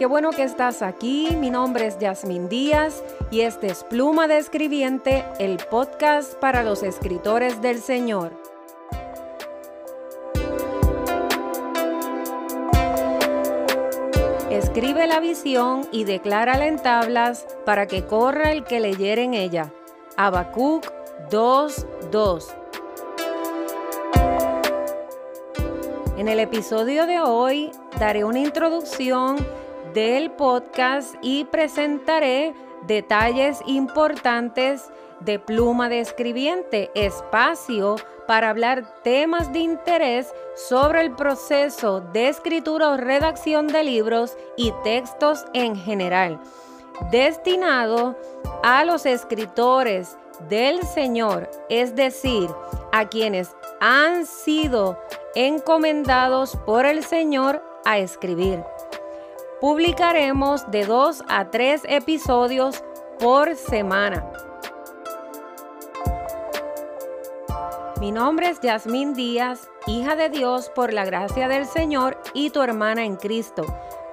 Qué bueno que estás aquí. Mi nombre es Yasmín Díaz y este es Pluma de Escribiente, el podcast para los escritores del Señor. Escribe la visión y declárala en tablas para que corra el que leyere en ella. Habacuc 2:2. En el episodio de hoy daré una introducción del podcast y presentaré detalles importantes de Pluma de Escribiente, espacio para hablar temas de interés sobre el proceso de escritura o redacción de libros y textos en general, destinado a los escritores del Señor, es decir, a quienes han sido encomendados por el Señor a escribir. Publicaremos de dos a tres episodios por semana. Mi nombre es Yasmín Díaz, hija de Dios por la gracia del Señor y tu hermana en Cristo,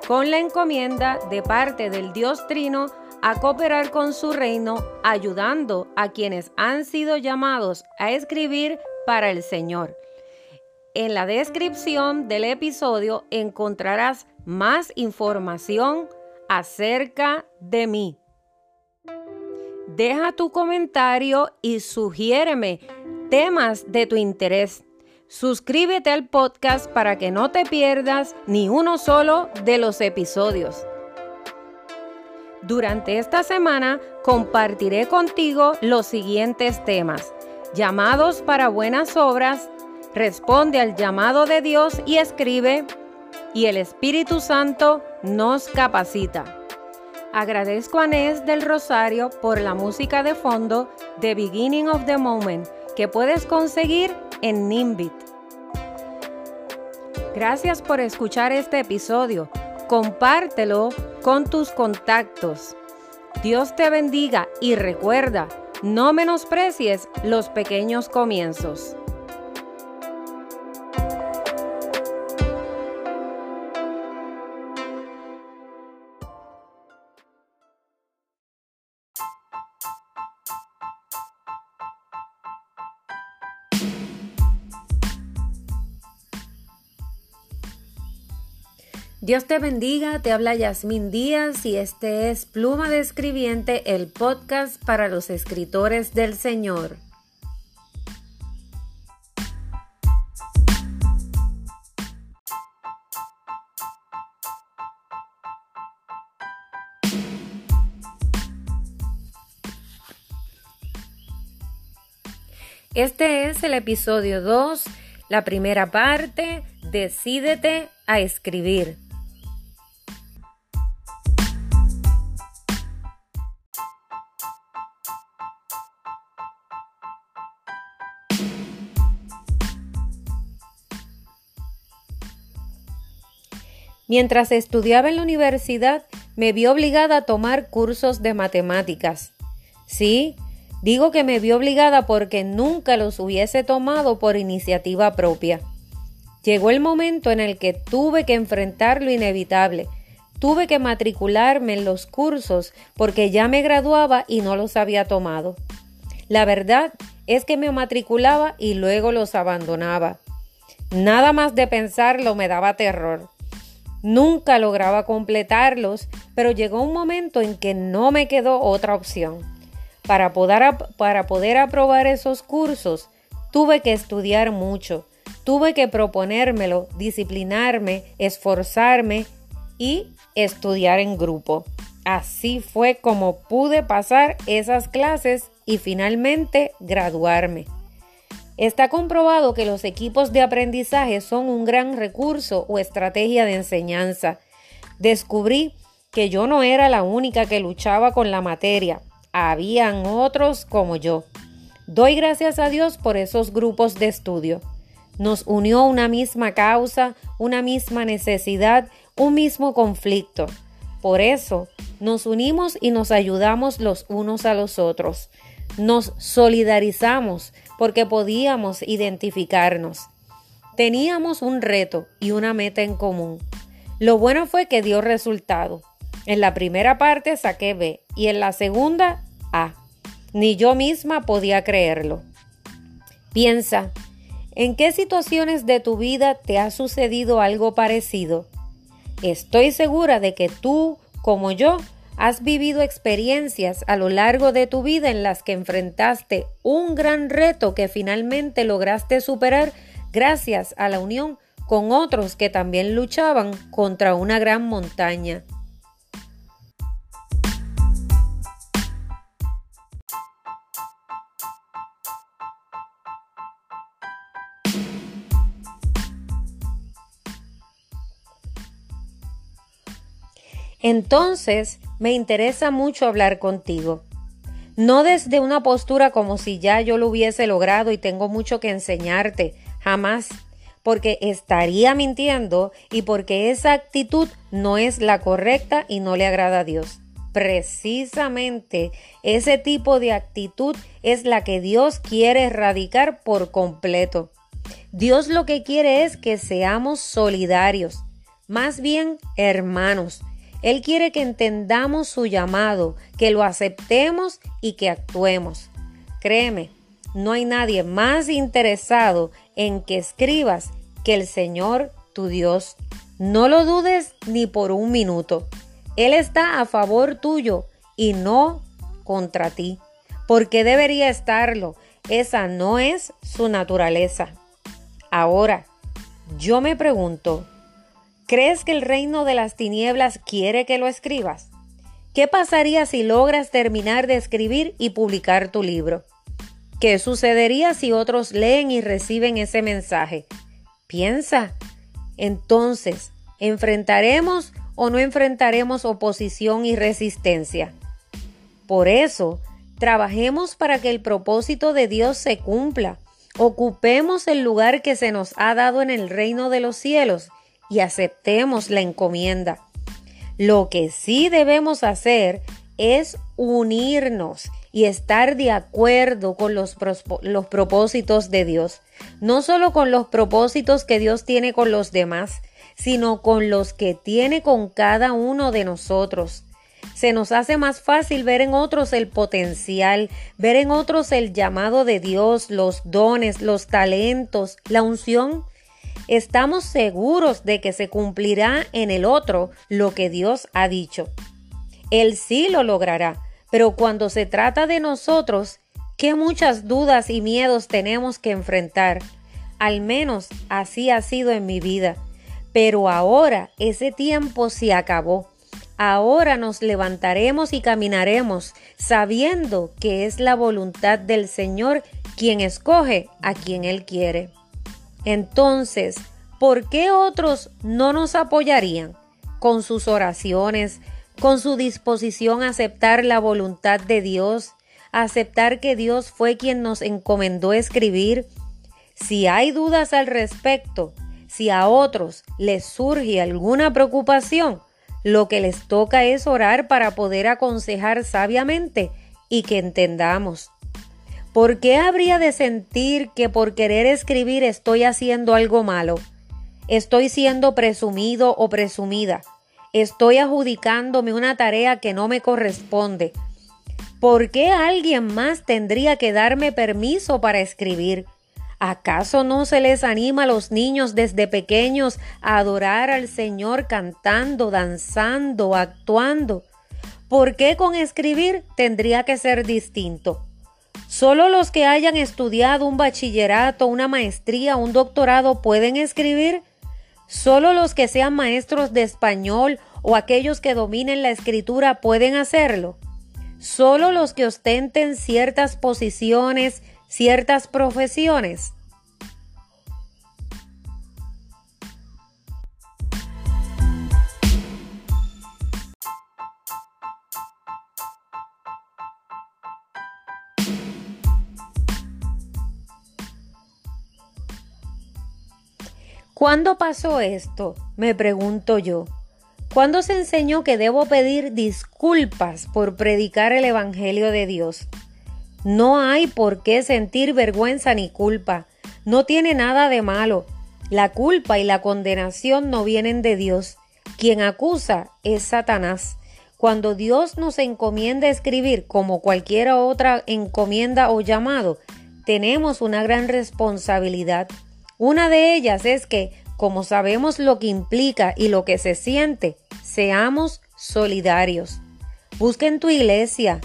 con la encomienda de parte del Dios Trino a cooperar con su reino, ayudando a quienes han sido llamados a escribir para el Señor. En la descripción del episodio encontrarás más información acerca de mí. Deja tu comentario y sugiéreme temas de tu interés. Suscríbete al podcast para que no te pierdas ni uno solo de los episodios. Durante esta semana compartiré contigo los siguientes temas. Llamados para buenas obras, responde al llamado de Dios y escribe y el Espíritu Santo nos capacita. Agradezco a Nes del Rosario por la música de fondo The Beginning of the Moment que puedes conseguir en Nimbit. Gracias por escuchar este episodio. Compártelo con tus contactos. Dios te bendiga y recuerda, no menosprecies los pequeños comienzos. Dios te bendiga, te habla Yasmín Díaz y este es Pluma de Escribiente, el podcast para los escritores del Señor. Este es el episodio 2, la primera parte, Decídete a escribir. Mientras estudiaba en la universidad, me vi obligada a tomar cursos de matemáticas. Sí, digo que me vi obligada porque nunca los hubiese tomado por iniciativa propia. Llegó el momento en el que tuve que enfrentar lo inevitable. Tuve que matricularme en los cursos porque ya me graduaba y no los había tomado. La verdad es que me matriculaba y luego los abandonaba. Nada más de pensarlo me daba terror. Nunca lograba completarlos, pero llegó un momento en que no me quedó otra opción. Para poder, aprobar esos cursos, tuve que estudiar mucho, tuve que proponérmelo, disciplinarme, esforzarme y estudiar en grupo. Así fue como pude pasar esas clases y finalmente graduarme. Está comprobado que los equipos de aprendizaje son un gran recurso o estrategia de enseñanza. Descubrí que yo no era la única que luchaba con la materia. Habían otros como yo. Doy gracias a Dios por esos grupos de estudio. Nos unió una misma causa, una misma necesidad, un mismo conflicto. Por eso nos unimos y nos ayudamos los unos a los otros. Nos solidarizamos porque podíamos identificarnos. Teníamos un reto y una meta en común. Lo bueno fue que dio resultado. En la primera parte saqué B y en la segunda A. Ni yo misma podía creerlo. Piensa, ¿en qué situaciones de tu vida te ha sucedido algo parecido? Estoy segura de que tú, como yo, has vivido experiencias a lo largo de tu vida en las que enfrentaste un gran reto que finalmente lograste superar gracias a la unión con otros que también luchaban contra una gran montaña. Entonces, me interesa mucho hablar contigo. No desde una postura como si ya yo lo hubiese logrado y tengo mucho que enseñarte, jamás, porque estaría mintiendo y porque esa actitud no es la correcta y no le agrada a Dios. Precisamente ese tipo de actitud es la que Dios quiere erradicar por completo. Dios lo que quiere es que seamos solidarios, más bien hermanos, él quiere que entendamos su llamado, que lo aceptemos y que actuemos. Créeme, no hay nadie más interesado en que escribas que el Señor tu Dios. No lo dudes ni por un minuto. Él está a favor tuyo y no contra ti. porque debería estarlo? Esa no es su naturaleza. Ahora, yo me pregunto, ¿Crees que el reino de las tinieblas quiere que lo escribas? ¿Qué pasaría si logras terminar de escribir y publicar tu libro? ¿Qué sucedería si otros leen y reciben ese mensaje? Piensa. Entonces, ¿enfrentaremos o no enfrentaremos oposición y resistencia? Por eso, trabajemos para que el propósito de Dios se cumpla. Ocupemos el lugar que se nos ha dado en el reino de los cielos y aceptemos la encomienda. Lo que sí debemos hacer es unirnos y estar de acuerdo con los, los, propósitos de Dios. No solo con los propósitos que Dios tiene con los demás, sino con los que tiene con cada uno de nosotros. Se nos hace más fácil ver en otros el potencial, ver en otros el llamado de Dios, los dones, los talentos, la unción estamos seguros de que se cumplirá en el otro lo que Dios ha dicho. Él sí lo logrará, pero cuando se trata de nosotros, qué muchas dudas y miedos tenemos que enfrentar. Al menos así ha sido en mi vida. Pero ahora ese tiempo se acabó. Ahora nos levantaremos y caminaremos sabiendo que es la voluntad del Señor quien escoge a quien Él quiere. Entonces, ¿por qué otros no nos apoyarían con sus oraciones, con su disposición a aceptar la voluntad de Dios, aceptar que Dios fue quien nos encomendó escribir? Si hay dudas al respecto, si a otros les surge alguna preocupación, lo que les toca es orar para poder aconsejar sabiamente y que entendamos. ¿Por qué habría de sentir que por querer escribir estoy haciendo algo malo? Estoy siendo presumido o presumida. Estoy adjudicándome una tarea que no me corresponde. ¿Por qué alguien más tendría que darme permiso para escribir? ¿Acaso no se les anima a los niños desde pequeños a adorar al Señor cantando, danzando, actuando? ¿Por qué con escribir tendría que ser distinto? Solo los que hayan estudiado un bachillerato, una maestría, un doctorado pueden escribir. Solo los que sean maestros de español o aquellos que dominen la escritura pueden hacerlo. Solo los que ostenten ciertas posiciones, ciertas profesiones. ¿Cuándo pasó esto? Me pregunto yo. ¿Cuándo se enseñó que debo pedir disculpas por predicar el Evangelio de Dios? No hay por qué sentir vergüenza ni culpa. No tiene nada de malo. La culpa y la condenación no vienen de Dios. Quien acusa es Satanás. Cuando Dios nos encomienda escribir como cualquier otra encomienda o llamado, tenemos una gran responsabilidad. Una de ellas es que, como sabemos lo que implica y lo que se siente, seamos solidarios. Busca en tu iglesia,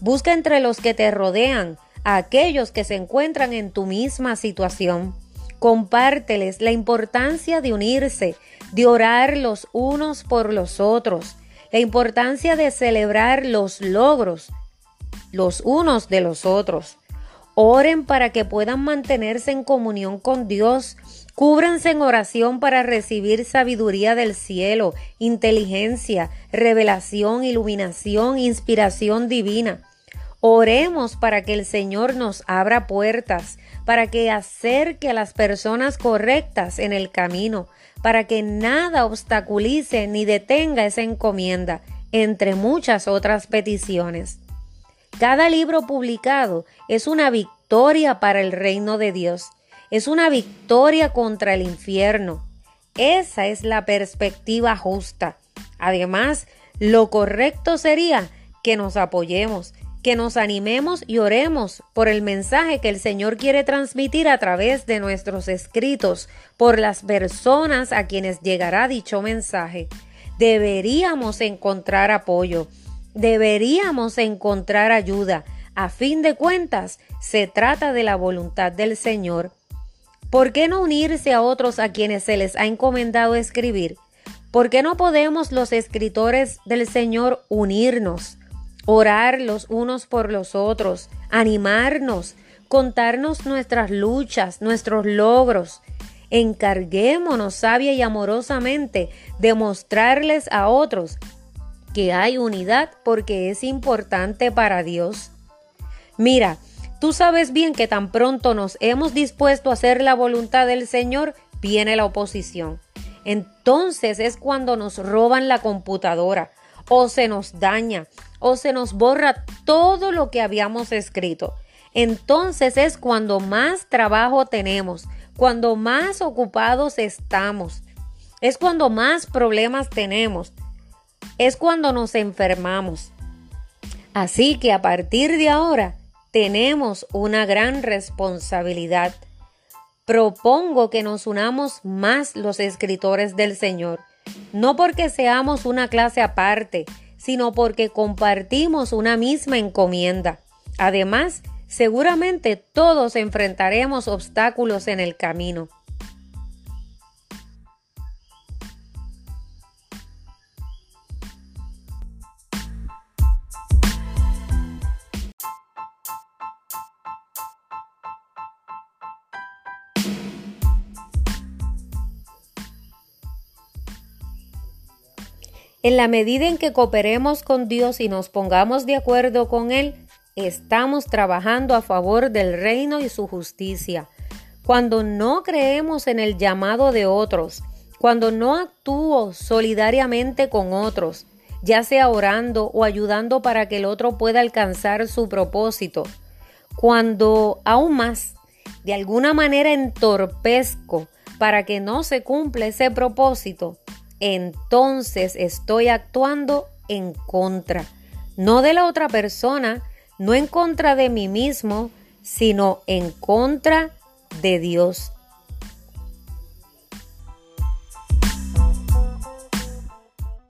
busca entre los que te rodean a aquellos que se encuentran en tu misma situación. Compárteles la importancia de unirse, de orar los unos por los otros, la importancia de celebrar los logros los unos de los otros. Oren para que puedan mantenerse en comunión con Dios. Cúbranse en oración para recibir sabiduría del cielo, inteligencia, revelación, iluminación, inspiración divina. Oremos para que el Señor nos abra puertas, para que acerque a las personas correctas en el camino, para que nada obstaculice ni detenga esa encomienda, entre muchas otras peticiones. Cada libro publicado es una victoria para el reino de Dios, es una victoria contra el infierno. Esa es la perspectiva justa. Además, lo correcto sería que nos apoyemos, que nos animemos y oremos por el mensaje que el Señor quiere transmitir a través de nuestros escritos, por las personas a quienes llegará dicho mensaje. Deberíamos encontrar apoyo, deberíamos encontrar ayuda. A fin de cuentas, se trata de la voluntad del Señor. ¿Por qué no unirse a otros a quienes se les ha encomendado escribir? ¿Por qué no podemos los escritores del Señor unirnos? orar los unos por los otros, animarnos, contarnos nuestras luchas, nuestros logros. Encarguémonos sabia y amorosamente de mostrarles a otros que hay unidad porque es importante para Dios. Mira, tú sabes bien que tan pronto nos hemos dispuesto a hacer la voluntad del Señor, viene la oposición. Entonces es cuando nos roban la computadora o se nos daña o se nos borra todo lo que habíamos escrito. Entonces es cuando más trabajo tenemos, cuando más ocupados estamos, es cuando más problemas tenemos, es cuando nos enfermamos. Así que a partir de ahora tenemos una gran responsabilidad. Propongo que nos unamos más los escritores del Señor, no porque seamos una clase aparte, sino porque compartimos una misma encomienda. Además, seguramente todos enfrentaremos obstáculos en el camino. En la medida en que cooperemos con Dios y nos pongamos de acuerdo con Él, estamos trabajando a favor del reino y su justicia. Cuando no creemos en el llamado de otros, cuando no actúo solidariamente con otros, ya sea orando o ayudando para que el otro pueda alcanzar su propósito, cuando aún más, de alguna manera entorpezco para que no se cumpla ese propósito, entonces estoy actuando en contra, no de la otra persona, no en contra de mí mismo, sino en contra de Dios.